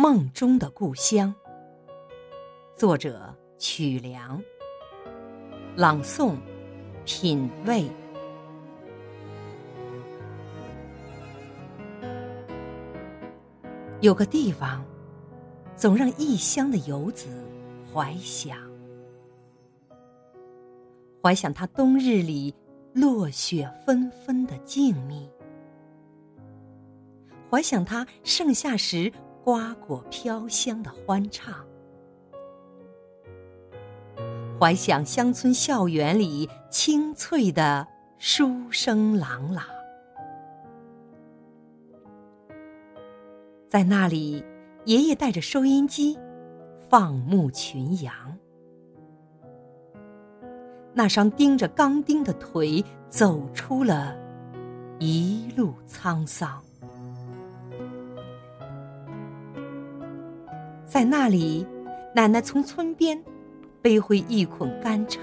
梦中的故乡，作者曲梁，朗诵品味。有个地方，总让异乡的游子怀想，怀想他冬日里落雪纷纷的静谧，怀想他盛夏时。瓜果飘香的欢唱，怀想乡村校园里清脆的书声朗朗，在那里，爷爷带着收音机放牧群羊，那双钉着钢钉的腿走出了一路沧桑。在那里，奶奶从村边背回一捆干柴，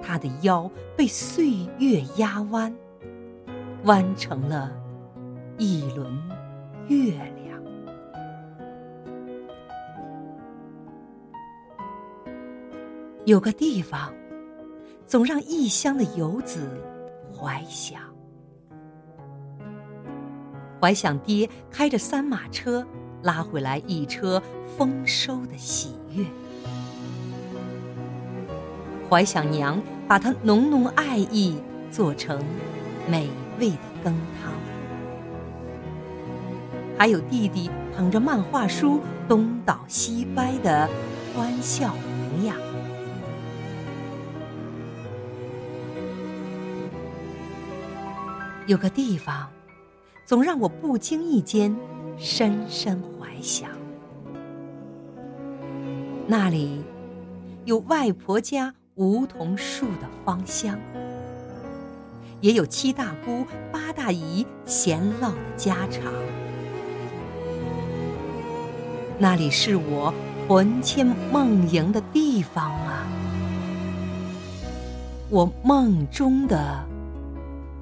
她的腰被岁月压弯，弯成了一轮月亮。有个地方，总让异乡的游子怀想，怀想爹开着三马车。拉回来一车丰收的喜悦，怀想娘把他浓浓爱意做成美味的羹汤，还有弟弟捧着漫画书东倒西歪的欢笑模样。有个地方，总让我不经意间。深深怀想，那里有外婆家梧桐树的芳香，也有七大姑八大姨闲唠的家常。那里是我魂牵梦萦的地方啊，我梦中的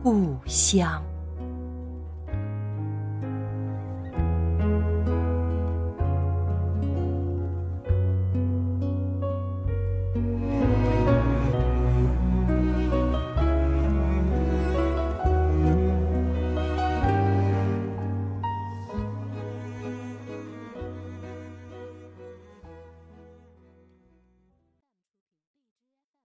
故乡。